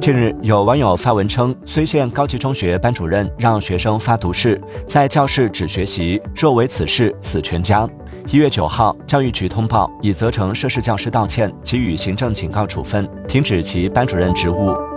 近日有网友发文称睢县高级中学班主任让学生发毒誓在教室只学习若违此事死全家。一月九号教育局通报已责成涉事教师道歉给予行政警告处分停止其班主任职务。